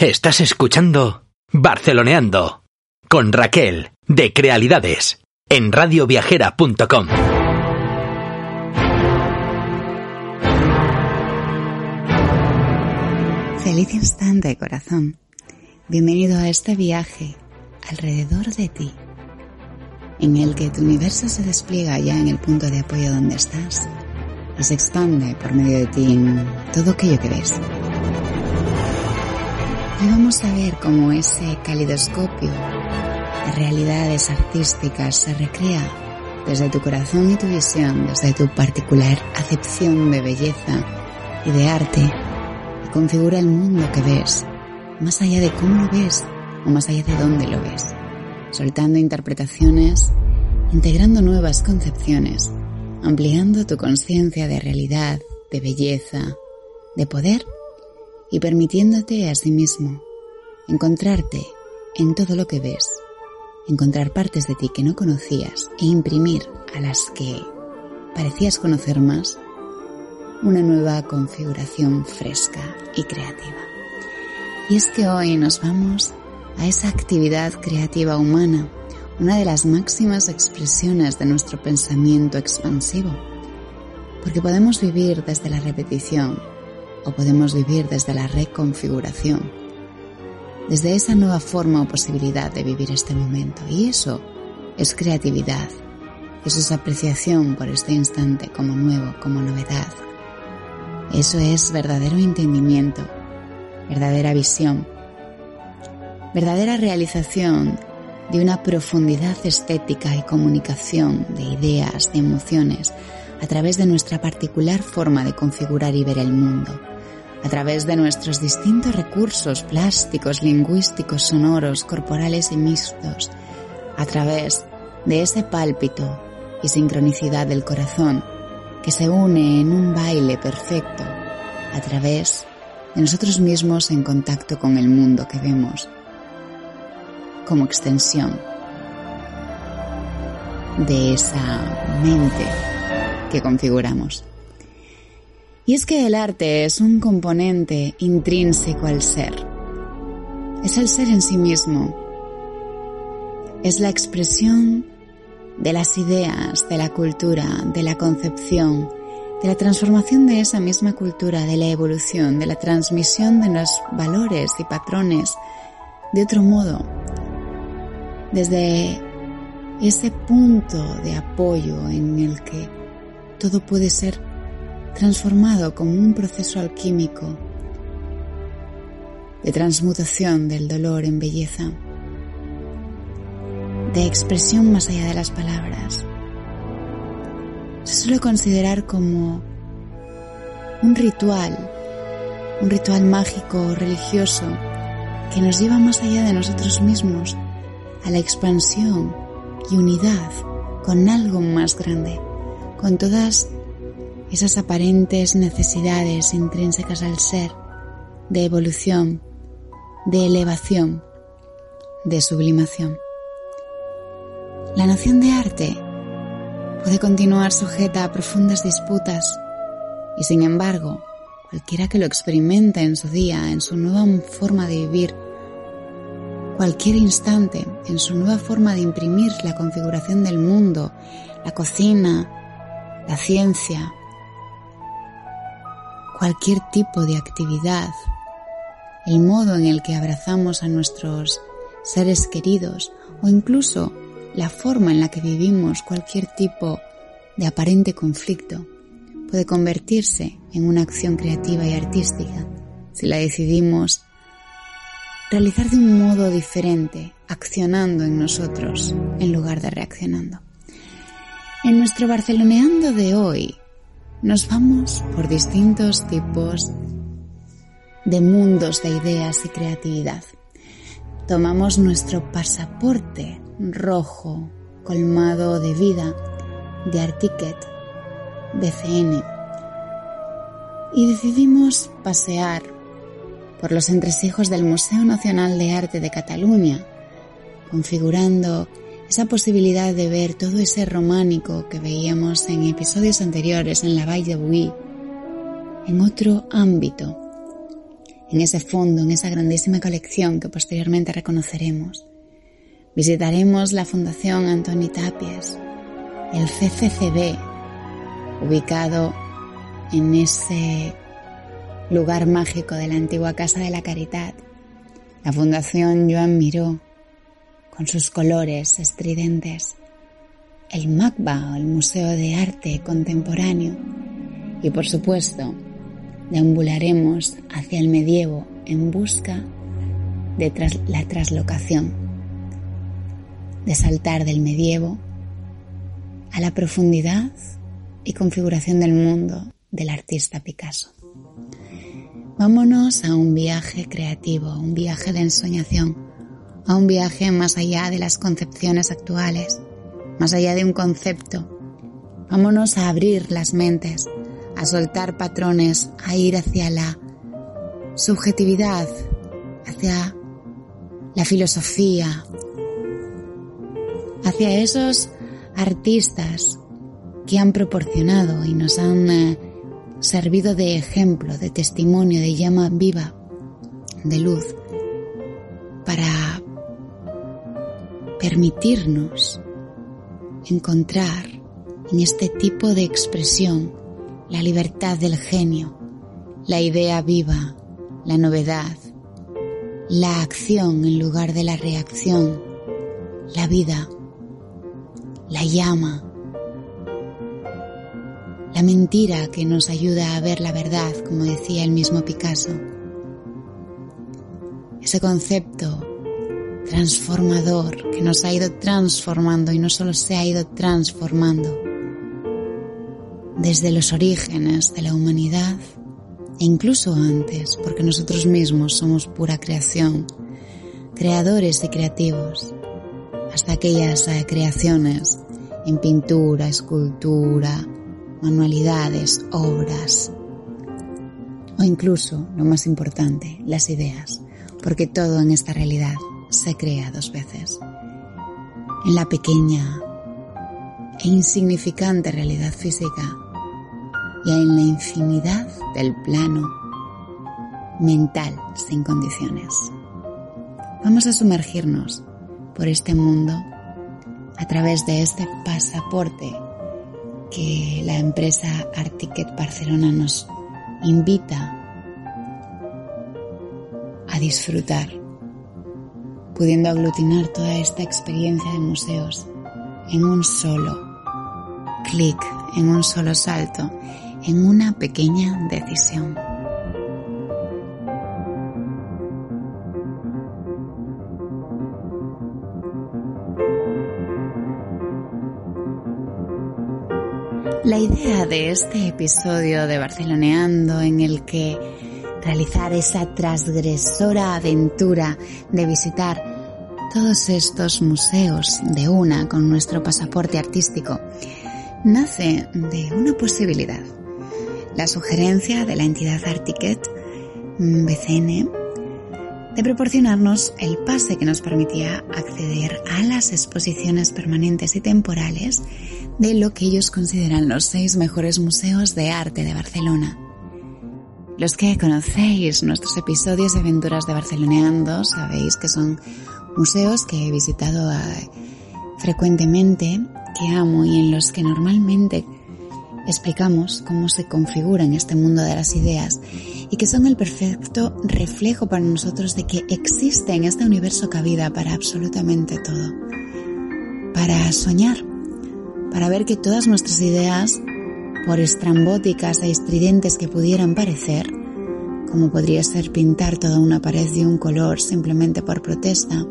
Estás escuchando Barceloneando con Raquel de Crealidades en radioviajera.com. Feliz instante, corazón. Bienvenido a este viaje alrededor de ti, en el que tu universo se despliega ya en el punto de apoyo donde estás y se expande por medio de ti en todo aquello que ves. Hoy vamos a ver cómo ese calidoscopio de realidades artísticas se recrea desde tu corazón y tu visión, desde tu particular acepción de belleza y de arte, y configura el mundo que ves, más allá de cómo lo ves o más allá de dónde lo ves, soltando interpretaciones, integrando nuevas concepciones, ampliando tu conciencia de realidad, de belleza, de poder y permitiéndote a sí mismo encontrarte en todo lo que ves, encontrar partes de ti que no conocías e imprimir a las que parecías conocer más una nueva configuración fresca y creativa. Y es que hoy nos vamos a esa actividad creativa humana, una de las máximas expresiones de nuestro pensamiento expansivo, porque podemos vivir desde la repetición, o podemos vivir desde la reconfiguración, desde esa nueva forma o posibilidad de vivir este momento. Y eso es creatividad, eso es apreciación por este instante como nuevo, como novedad. Eso es verdadero entendimiento, verdadera visión, verdadera realización de una profundidad estética y comunicación de ideas, de emociones, a través de nuestra particular forma de configurar y ver el mundo a través de nuestros distintos recursos plásticos, lingüísticos, sonoros, corporales y mixtos, a través de ese pálpito y sincronicidad del corazón que se une en un baile perfecto, a través de nosotros mismos en contacto con el mundo que vemos como extensión de esa mente que configuramos. Y es que el arte es un componente intrínseco al ser. Es el ser en sí mismo. Es la expresión de las ideas, de la cultura, de la concepción, de la transformación de esa misma cultura, de la evolución, de la transmisión de los valores y patrones de otro modo. Desde ese punto de apoyo en el que todo puede ser transformado como un proceso alquímico de transmutación del dolor en belleza, de expresión más allá de las palabras. Se suele considerar como un ritual, un ritual mágico o religioso que nos lleva más allá de nosotros mismos, a la expansión y unidad con algo más grande, con todas esas aparentes necesidades intrínsecas al ser, de evolución, de elevación, de sublimación. La noción de arte puede continuar sujeta a profundas disputas y sin embargo, cualquiera que lo experimente en su día, en su nueva forma de vivir, cualquier instante, en su nueva forma de imprimir la configuración del mundo, la cocina, la ciencia, cualquier tipo de actividad el modo en el que abrazamos a nuestros seres queridos o incluso la forma en la que vivimos cualquier tipo de aparente conflicto puede convertirse en una acción creativa y artística si la decidimos realizar de un modo diferente, accionando en nosotros en lugar de reaccionando. En nuestro Barceloneando de hoy nos vamos por distintos tipos de mundos de ideas y creatividad. Tomamos nuestro pasaporte rojo colmado de vida de Articket BCN y decidimos pasear por los entresijos del Museo Nacional de Arte de Cataluña, configurando esa posibilidad de ver todo ese románico que veíamos en episodios anteriores en la Valle de Bui, en otro ámbito, en ese fondo, en esa grandísima colección que posteriormente reconoceremos. Visitaremos la Fundación Antoni Tapies, el CCCB, ubicado en ese lugar mágico de la antigua Casa de la Caridad, la Fundación Joan Miró, con sus colores estridentes, el MACBA, el Museo de Arte Contemporáneo, y por supuesto, deambularemos hacia el medievo en busca de la traslocación, de saltar del medievo a la profundidad y configuración del mundo del artista Picasso. Vámonos a un viaje creativo, un viaje de ensoñación, a un viaje más allá de las concepciones actuales, más allá de un concepto. Vámonos a abrir las mentes, a soltar patrones, a ir hacia la subjetividad, hacia la filosofía, hacia esos artistas que han proporcionado y nos han eh, servido de ejemplo, de testimonio, de llama viva, de luz, para permitirnos encontrar en este tipo de expresión la libertad del genio, la idea viva, la novedad, la acción en lugar de la reacción, la vida, la llama, la mentira que nos ayuda a ver la verdad, como decía el mismo Picasso. Ese concepto transformador que nos ha ido transformando y no solo se ha ido transformando desde los orígenes de la humanidad e incluso antes, porque nosotros mismos somos pura creación, creadores y creativos, hasta aquellas creaciones en pintura, escultura, manualidades, obras o incluso, lo más importante, las ideas, porque todo en esta realidad se crea dos veces. En la pequeña e insignificante realidad física y en la infinidad del plano mental sin condiciones. Vamos a sumergirnos por este mundo a través de este pasaporte que la empresa Articket Barcelona nos invita a disfrutar, pudiendo aglutinar toda esta experiencia de museos en un solo clic, en un solo salto, en una pequeña decisión. La idea de este episodio de Barceloneando en el que realizar esa transgresora aventura de visitar todos estos museos de una con nuestro pasaporte artístico nace de una posibilidad. La sugerencia de la entidad Articket BCN de proporcionarnos el pase que nos permitía acceder a las exposiciones permanentes y temporales de lo que ellos consideran los seis mejores museos de arte de Barcelona. Los que conocéis nuestros episodios de Aventuras de Barceloneando sabéis que son museos que he visitado eh, frecuentemente, que amo y en los que normalmente explicamos cómo se configura en este mundo de las ideas y que son el perfecto reflejo para nosotros de que existe en este universo cabida para absolutamente todo. Para soñar, para ver que todas nuestras ideas, por estrambóticas e estridentes que pudieran parecer, como podría ser pintar toda una pared de un color simplemente por protesta,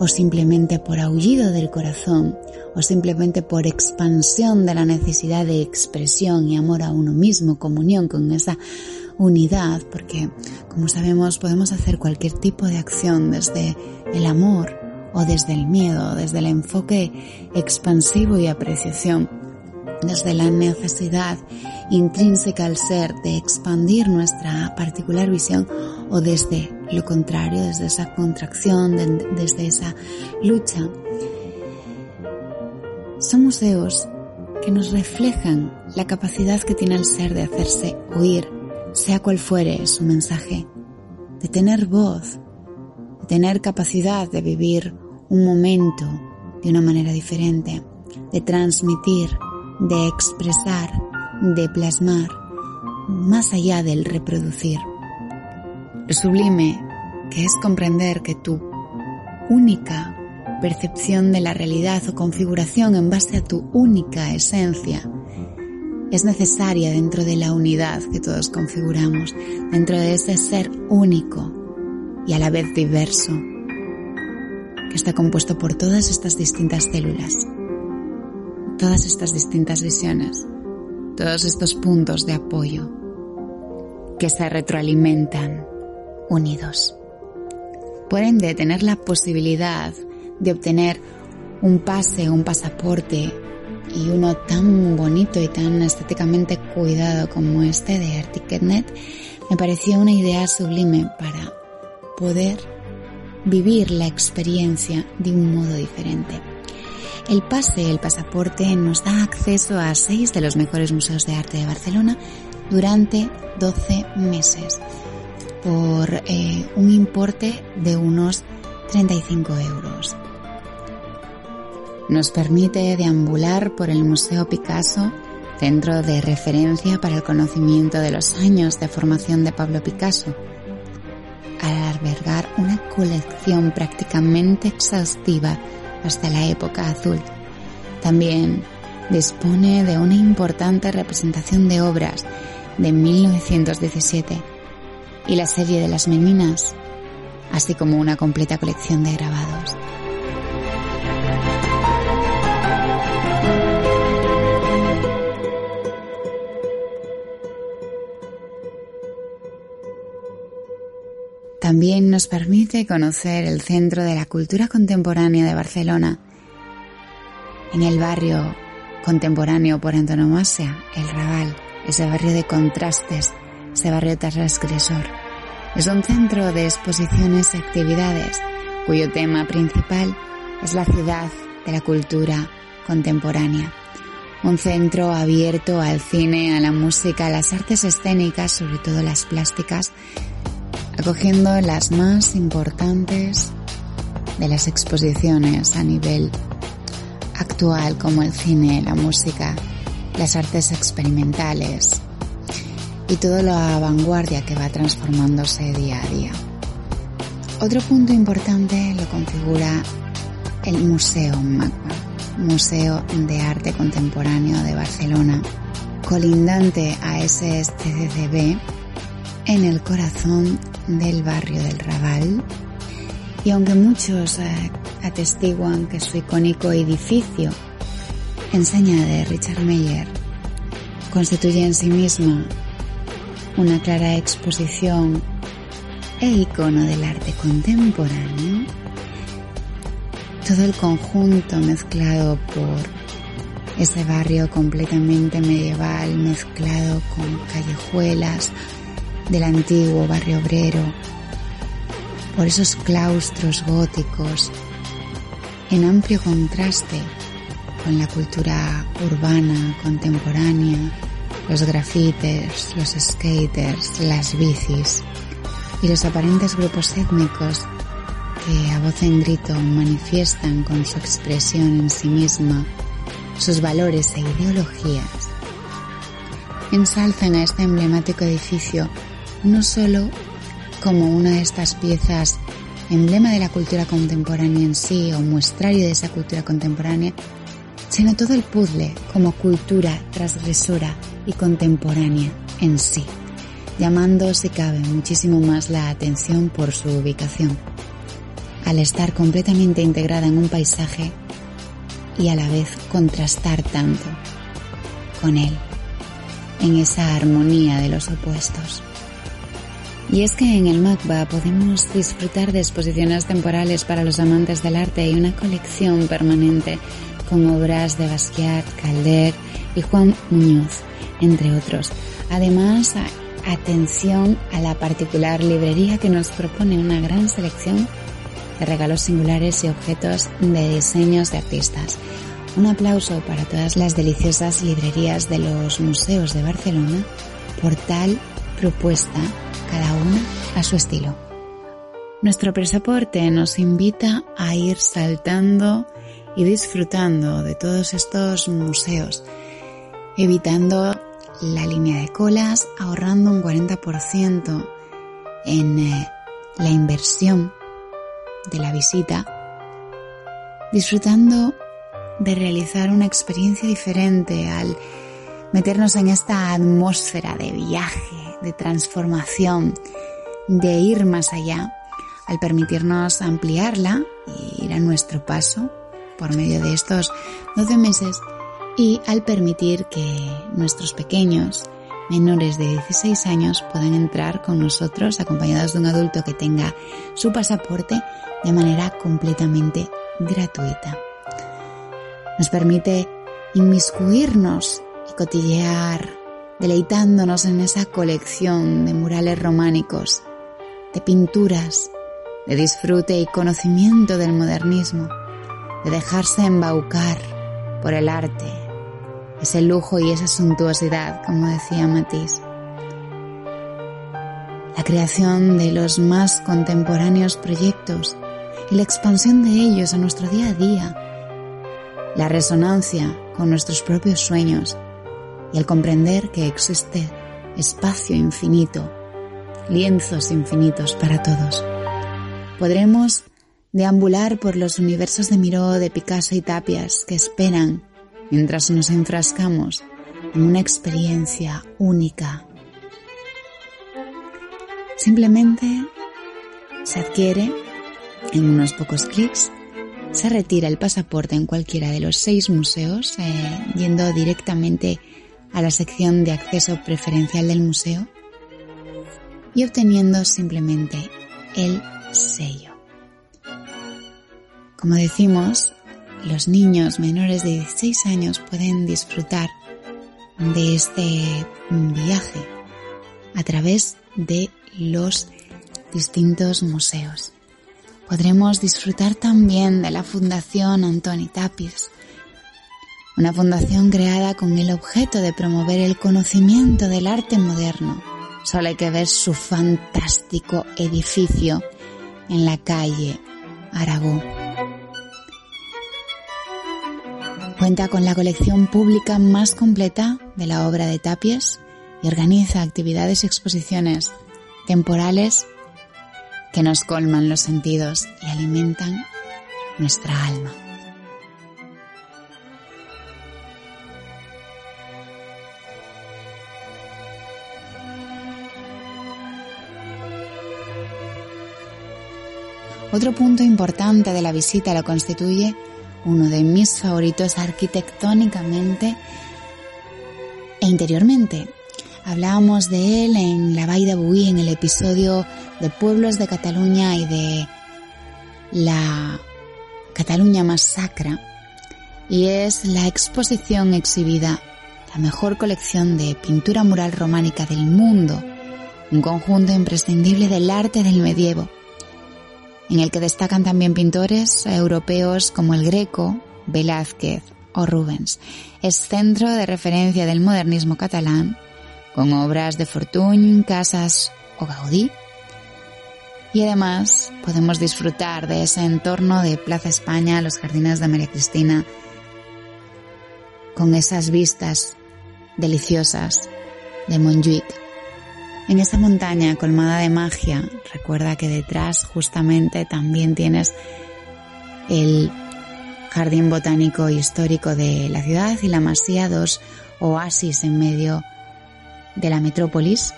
o simplemente por aullido del corazón, o simplemente por expansión de la necesidad de expresión y amor a uno mismo, comunión con esa unidad, porque como sabemos podemos hacer cualquier tipo de acción desde el amor o desde el miedo, desde el enfoque expansivo y apreciación, desde la necesidad intrínseca al ser de expandir nuestra particular visión o desde lo contrario, desde esa contracción, desde esa lucha. Son museos que nos reflejan la capacidad que tiene el ser de hacerse oír, sea cual fuere su mensaje, de tener voz, de tener capacidad de vivir un momento de una manera diferente, de transmitir, de expresar, de plasmar, más allá del reproducir. Sublime que es comprender que tu única percepción de la realidad o configuración en base a tu única esencia es necesaria dentro de la unidad que todos configuramos, dentro de ese ser único y a la vez diverso, que está compuesto por todas estas distintas células, todas estas distintas visiones, todos estos puntos de apoyo que se retroalimentan unidos. Por ende, tener la posibilidad de obtener un pase, un pasaporte y uno tan bonito y tan estéticamente cuidado como este de AirTicketNet me pareció una idea sublime para poder vivir la experiencia de un modo diferente. El pase, el pasaporte, nos da acceso a seis de los mejores museos de arte de Barcelona durante 12 meses por eh, un importe de unos 35 euros. Nos permite deambular por el Museo Picasso, centro de referencia para el conocimiento de los años de formación de Pablo Picasso, al albergar una colección prácticamente exhaustiva hasta la época azul. También dispone de una importante representación de obras de 1917 y la serie de las meninas, así como una completa colección de grabados. También nos permite conocer el centro de la cultura contemporánea de Barcelona, en el barrio contemporáneo por antonomasia, el Raval, ese barrio de contrastes ese barrio transgresor. Es un centro de exposiciones y actividades cuyo tema principal es la ciudad de la cultura contemporánea. Un centro abierto al cine, a la música, a las artes escénicas, sobre todo las plásticas, acogiendo las más importantes de las exposiciones a nivel actual como el cine, la música, las artes experimentales, y toda la vanguardia que va transformándose día a día. Otro punto importante lo configura el Museo MACBA, Museo de Arte Contemporáneo de Barcelona, colindante a SSCCB en el corazón del barrio del Raval. Y aunque muchos eh, atestiguan que su icónico edificio, enseña de Richard Meyer, constituye en sí misma una clara exposición e icono del arte contemporáneo, todo el conjunto mezclado por ese barrio completamente medieval, mezclado con callejuelas del antiguo barrio obrero, por esos claustros góticos, en amplio contraste con la cultura urbana contemporánea los grafites, los skaters, las bicis y los aparentes grupos étnicos que a voz en grito manifiestan con su expresión en sí misma sus valores e ideologías, ensalzan a este emblemático edificio no solo como una de estas piezas emblema de la cultura contemporánea en sí o muestrario de esa cultura contemporánea, sino todo el puzzle como cultura transgresora y contemporánea en sí, llamando si cabe muchísimo más la atención por su ubicación, al estar completamente integrada en un paisaje y a la vez contrastar tanto con él, en esa armonía de los opuestos. Y es que en el MACBA podemos disfrutar de exposiciones temporales para los amantes del arte y una colección permanente con obras de Basquiat, Calder y Juan Muñoz, entre otros. Además, atención a la particular librería que nos propone una gran selección de regalos singulares y objetos de diseños de artistas. Un aplauso para todas las deliciosas librerías de los museos de Barcelona por tal propuesta, cada una a su estilo. Nuestro pasaporte nos invita a ir saltando y disfrutando de todos estos museos, evitando la línea de colas, ahorrando un 40% en eh, la inversión de la visita, disfrutando de realizar una experiencia diferente al meternos en esta atmósfera de viaje, de transformación, de ir más allá, al permitirnos ampliarla e ir a nuestro paso por medio de estos 12 meses y al permitir que nuestros pequeños menores de 16 años puedan entrar con nosotros acompañados de un adulto que tenga su pasaporte de manera completamente gratuita. Nos permite inmiscuirnos y cotillear, deleitándonos en esa colección de murales románicos, de pinturas, de disfrute y conocimiento del modernismo, de dejarse embaucar por el arte, ese lujo y esa suntuosidad, como decía Matisse. La creación de los más contemporáneos proyectos y la expansión de ellos a nuestro día a día, la resonancia con nuestros propios sueños y el comprender que existe espacio infinito, lienzos infinitos para todos. Podremos deambular por los universos de Miró, de Picasso y Tapias que esperan mientras nos enfrascamos en una experiencia única. Simplemente se adquiere en unos pocos clics, se retira el pasaporte en cualquiera de los seis museos, eh, yendo directamente a la sección de acceso preferencial del museo y obteniendo simplemente el sello. Como decimos, los niños menores de 16 años pueden disfrutar de este viaje a través de los distintos museos. Podremos disfrutar también de la Fundación Antoni Tapis, una fundación creada con el objeto de promover el conocimiento del arte moderno. Solo hay que ver su fantástico edificio en la calle Aragón. Cuenta con la colección pública más completa de la obra de Tapies y organiza actividades y exposiciones temporales que nos colman los sentidos y alimentan nuestra alma. Otro punto importante de la visita lo constituye uno de mis favoritos arquitectónicamente e interiormente. Hablábamos de él en la Vall de Buí en el episodio de Pueblos de Cataluña y de la Cataluña más sacra y es la exposición exhibida la mejor colección de pintura mural románica del mundo, un conjunto imprescindible del arte del medievo en el que destacan también pintores europeos como el Greco, Velázquez o Rubens. Es centro de referencia del modernismo catalán, con obras de Fortuny, Casas o Gaudí. Y además podemos disfrutar de ese entorno de Plaza España, los jardines de María Cristina, con esas vistas deliciosas de Montjuic. En esa montaña colmada de magia, recuerda que detrás justamente también tienes el jardín botánico histórico de la ciudad y la masía, dos oasis en medio de la metrópolis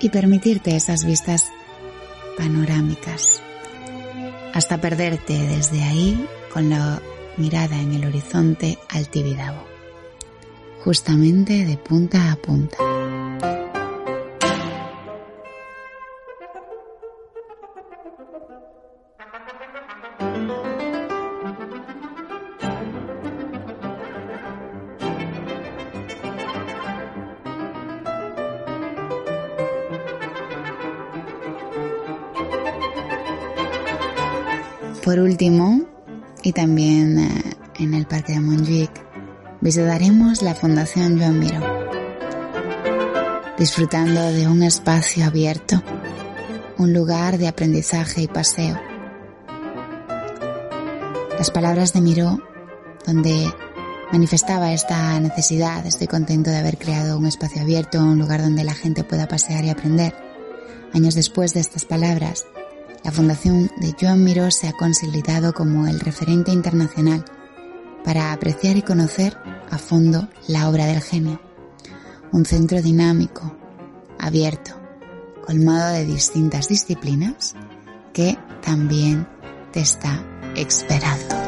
y permitirte esas vistas panorámicas hasta perderte desde ahí con la mirada en el horizonte al Tibidabo, justamente de punta a punta. Por último, y también eh, en el Parque de Montjuic, visitaremos la Fundación Joan Miró, disfrutando de un espacio abierto, un lugar de aprendizaje y paseo. Las palabras de Miró, donde manifestaba esta necesidad, estoy contento de haber creado un espacio abierto, un lugar donde la gente pueda pasear y aprender. Años después de estas palabras, la Fundación de Joan Miró se ha consolidado como el referente internacional para apreciar y conocer a fondo la obra del genio. Un centro dinámico, abierto, colmado de distintas disciplinas que también te está esperando.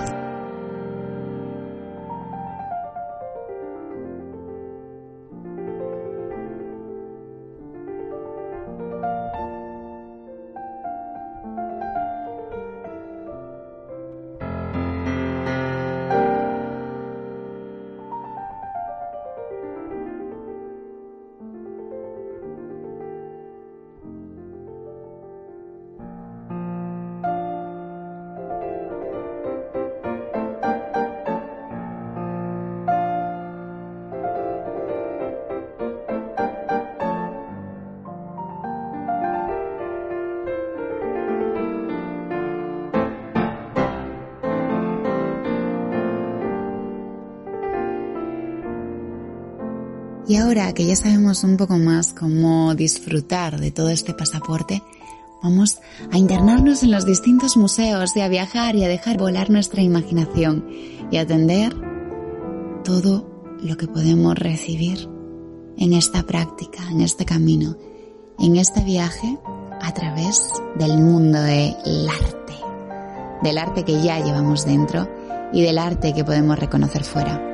Y ahora que ya sabemos un poco más cómo disfrutar de todo este pasaporte, vamos a internarnos en los distintos museos y a viajar y a dejar volar nuestra imaginación y atender todo lo que podemos recibir en esta práctica, en este camino, en este viaje a través del mundo del arte, del arte que ya llevamos dentro y del arte que podemos reconocer fuera.